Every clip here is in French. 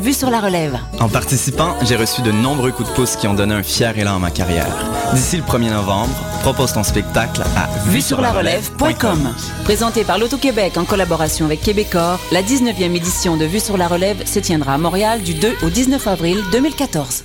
Vue sur la relève. En participant, j'ai reçu de nombreux coups de pouce qui ont donné un fier élan à ma carrière. D'ici le 1er novembre, propose ton spectacle à vue sur la relève.com. Présenté par l'Auto-Québec en collaboration avec Québecor, la 19e édition de Vue sur la relève se tiendra à Montréal du 2 au 19 avril 2014.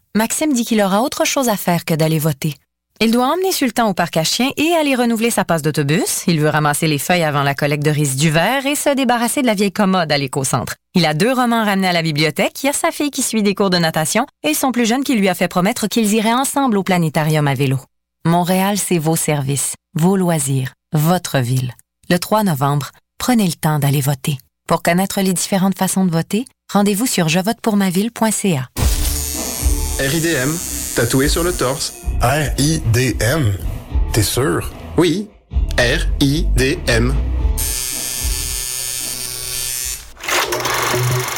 Maxime dit qu'il aura autre chose à faire que d'aller voter. Il doit emmener Sultan au parc à chiens et aller renouveler sa passe d'autobus. Il veut ramasser les feuilles avant la collecte de du verre et se débarrasser de la vieille commode à l'éco-centre. Il a deux romans ramenés à la bibliothèque, il y a sa fille qui suit des cours de natation et son plus jeune qui lui a fait promettre qu'ils iraient ensemble au planétarium à vélo. Montréal, c'est vos services, vos loisirs, votre ville. Le 3 novembre, prenez le temps d'aller voter. Pour connaître les différentes façons de voter, rendez-vous sur jevotepourmaville.ca. RIDM, tatoué sur le torse. R-I-D-M? T'es sûr? Oui, R-I-D-M.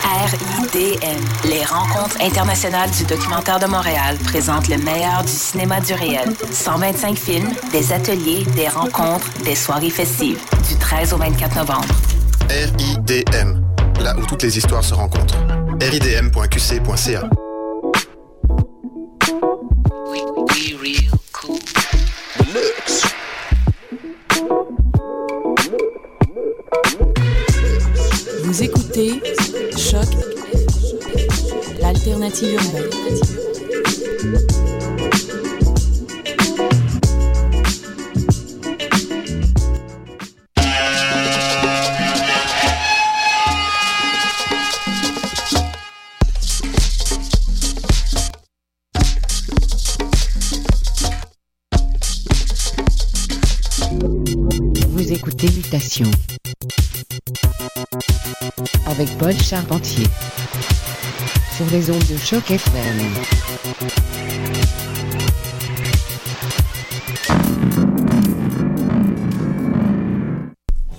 RIDM, les rencontres internationales du documentaire de Montréal présentent le meilleur du cinéma du réel. 125 films, des ateliers, des rencontres, des soirées festives, du 13 au 24 novembre. RIDM, là où toutes les histoires se rencontrent. ridm.qc.ca Vous écoutez Choc, l'alternative urbaine. Paul Charpentier sur les ondes de choc FM.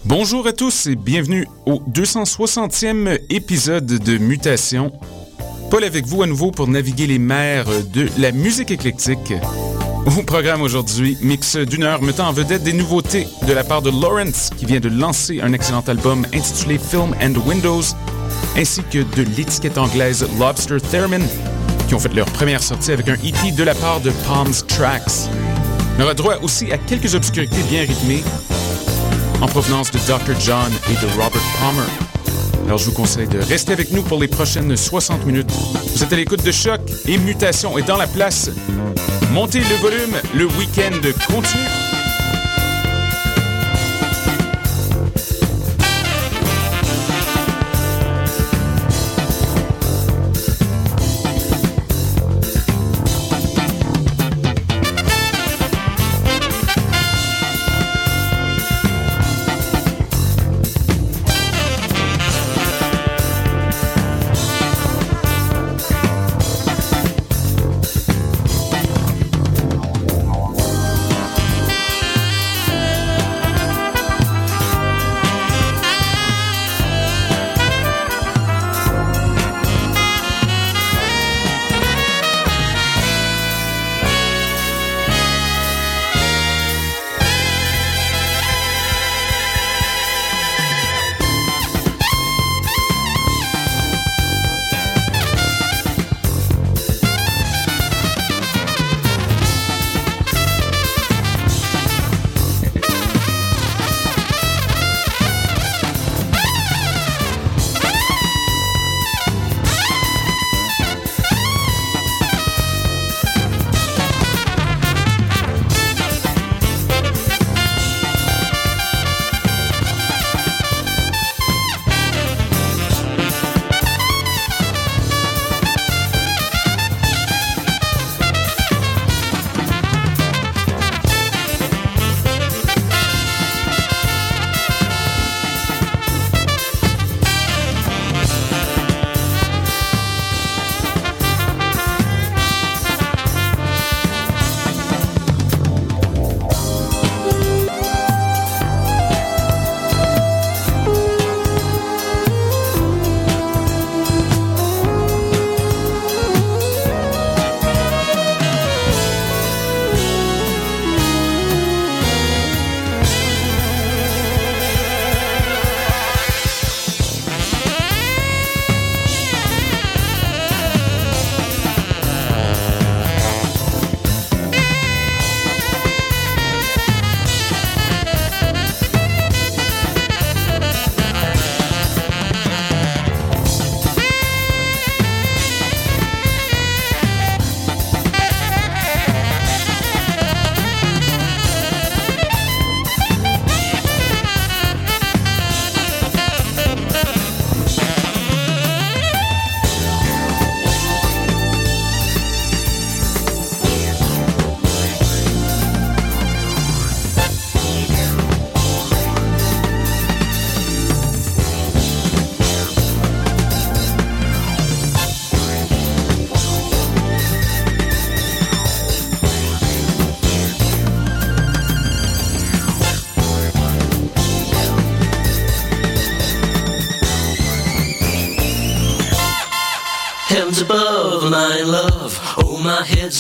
Bonjour à tous et bienvenue au 260e épisode de Mutation. Paul avec vous à nouveau pour naviguer les mers de la musique éclectique. Au programme aujourd'hui, mix d'une heure mettant en vedette des nouveautés de la part de Lawrence, qui vient de lancer un excellent album intitulé Film and Windows, ainsi que de l'étiquette anglaise Lobster Theremin, qui ont fait leur première sortie avec un EP de la part de Palms Tracks. On aura droit aussi à quelques obscurités bien rythmées, en provenance de Dr. John et de Robert Palmer. Alors je vous conseille de rester avec nous pour les prochaines 60 minutes. Vous êtes à l'écoute de Choc et Mutation est dans la place. Montez le volume, le week-end continue.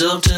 hands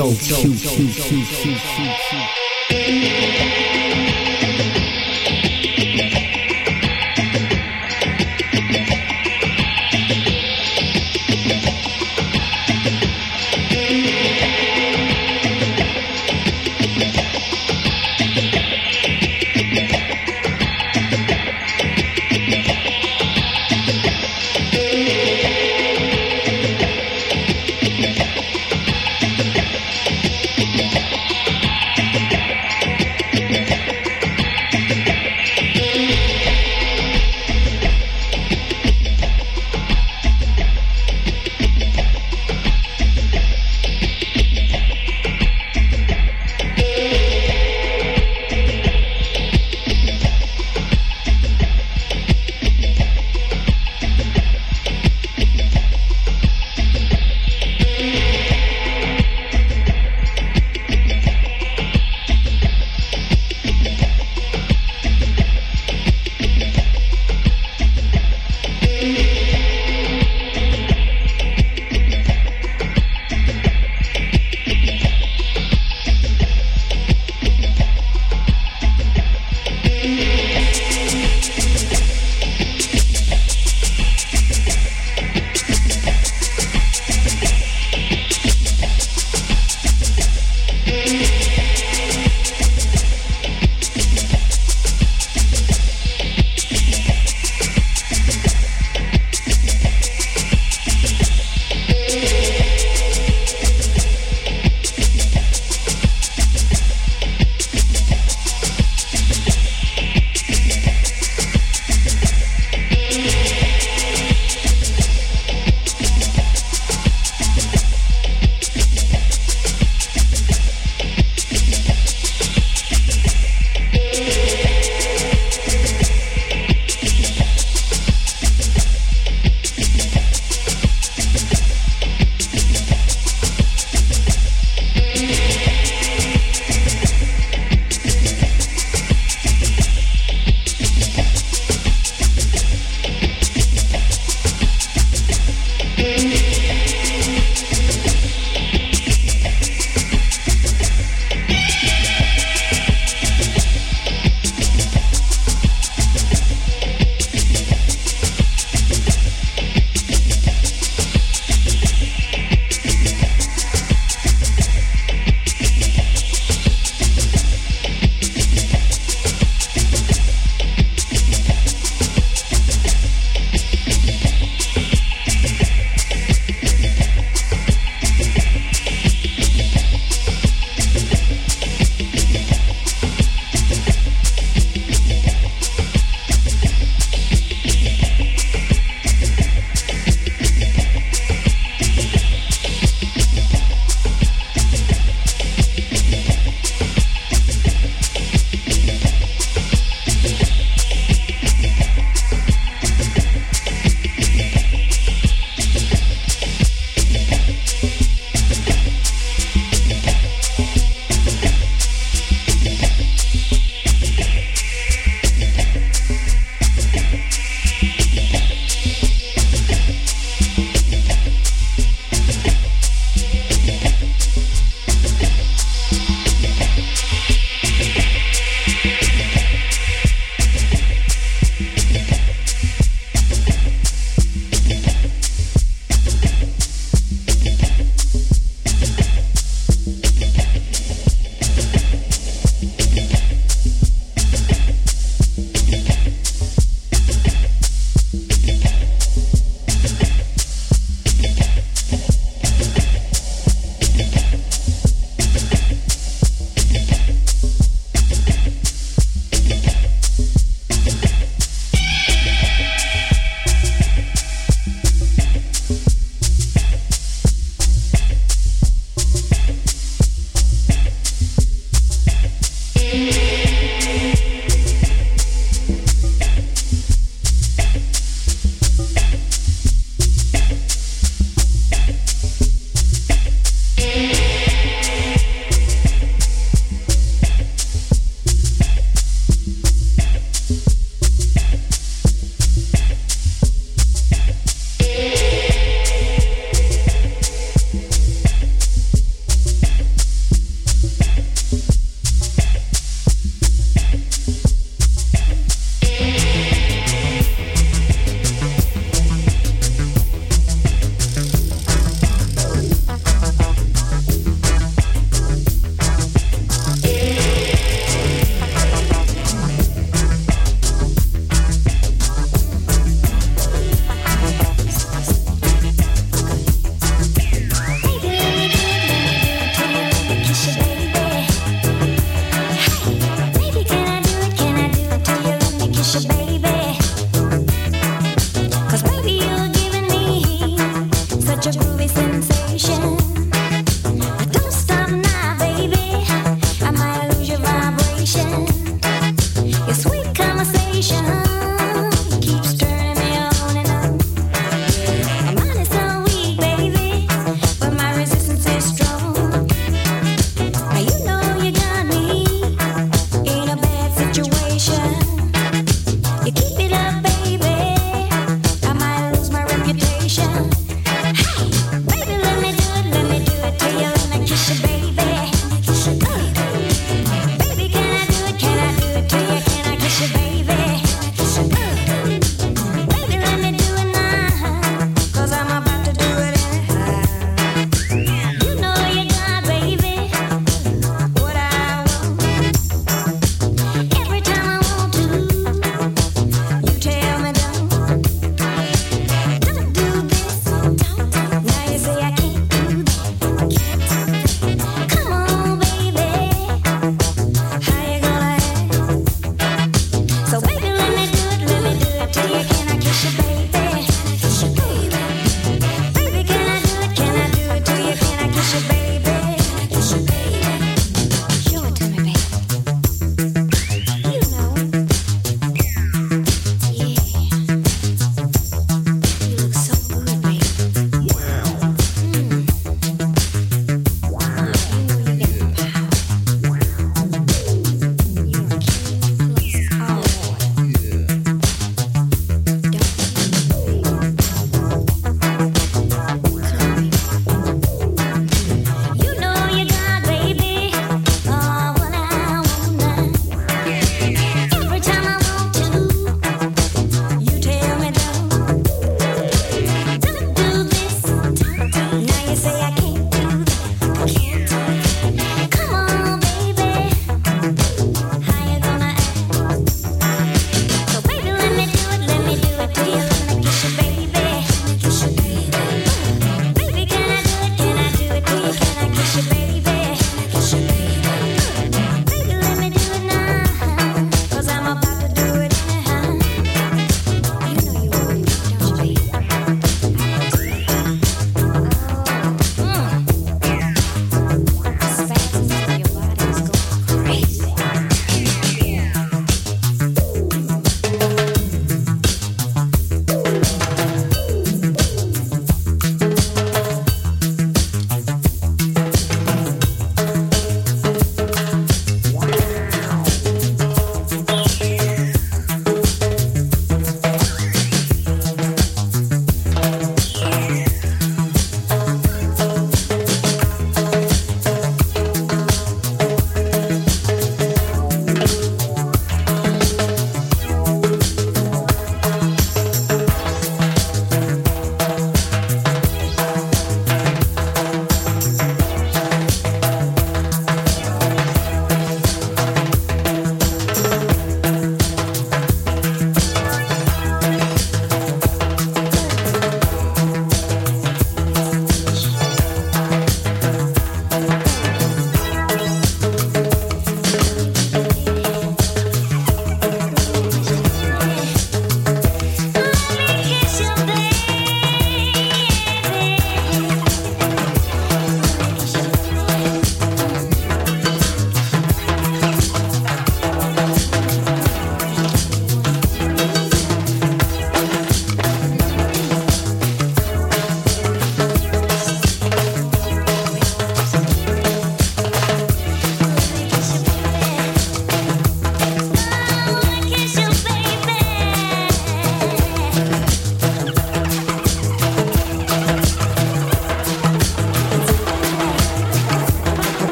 Soul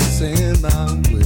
focus in my way.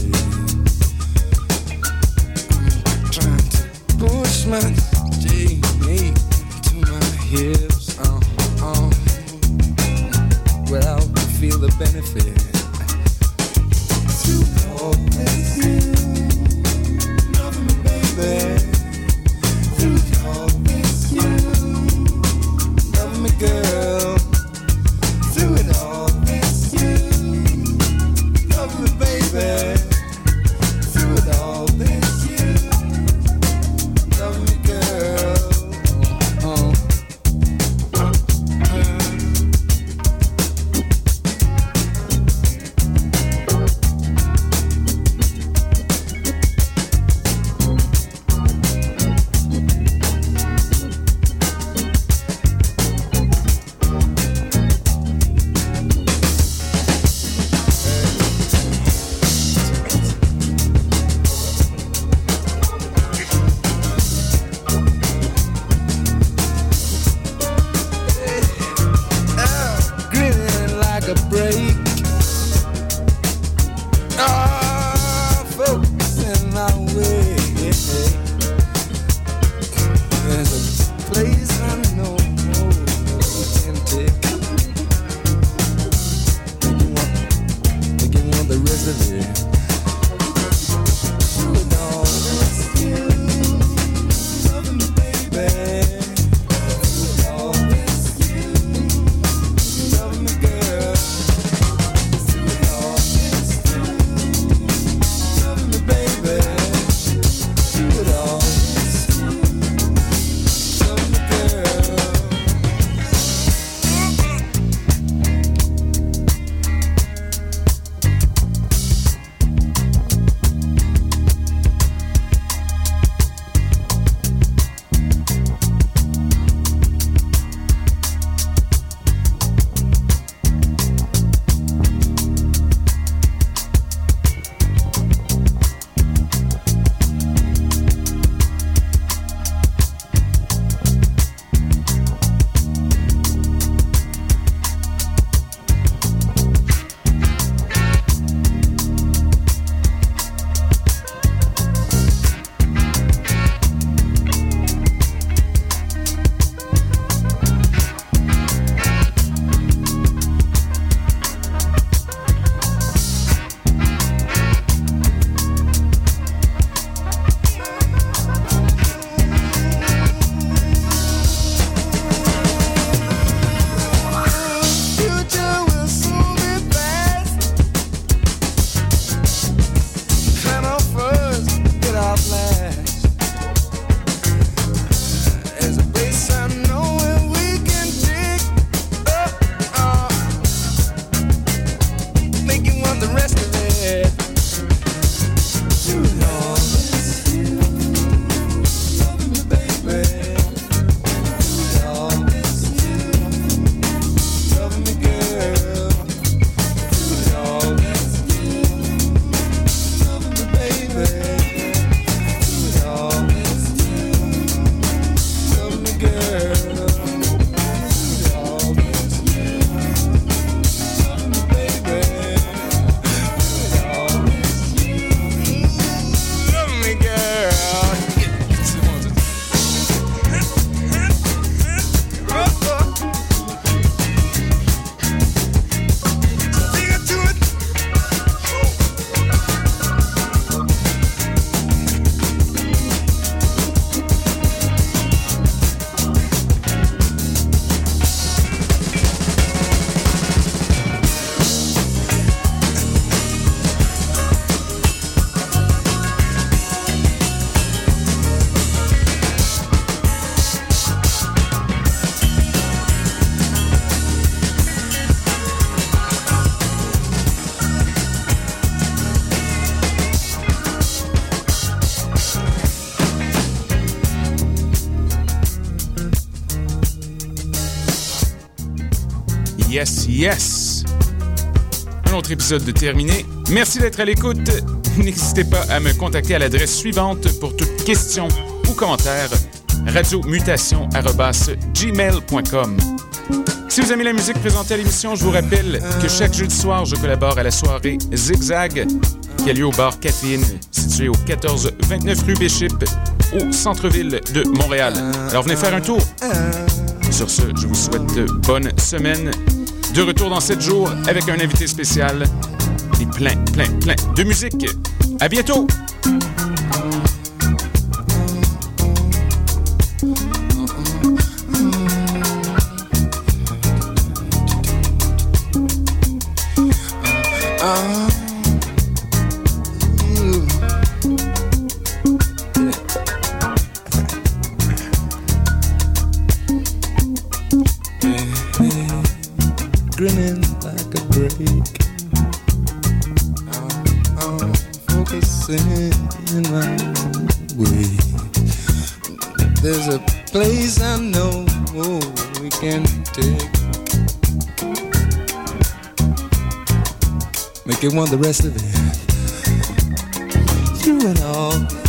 Yes. Un autre épisode de terminé. Merci d'être à l'écoute. N'hésitez pas à me contacter à l'adresse suivante pour toute question ou commentaire radiomutation.gmail.com. Si vous aimez la musique présentée à l'émission, je vous rappelle que chaque jeudi soir, je collabore à la soirée Zigzag qui a lieu au bar Caféine, situé au 1429 rue Bishop, au centre-ville de Montréal. Alors venez faire un tour. Sur ce, je vous souhaite bonne semaine. De retour dans 7 jours avec un invité spécial et plein, plein, plein de musique. À bientôt! Focusing my way. There's a place I know we can take. Make it want the rest of it. Through it all.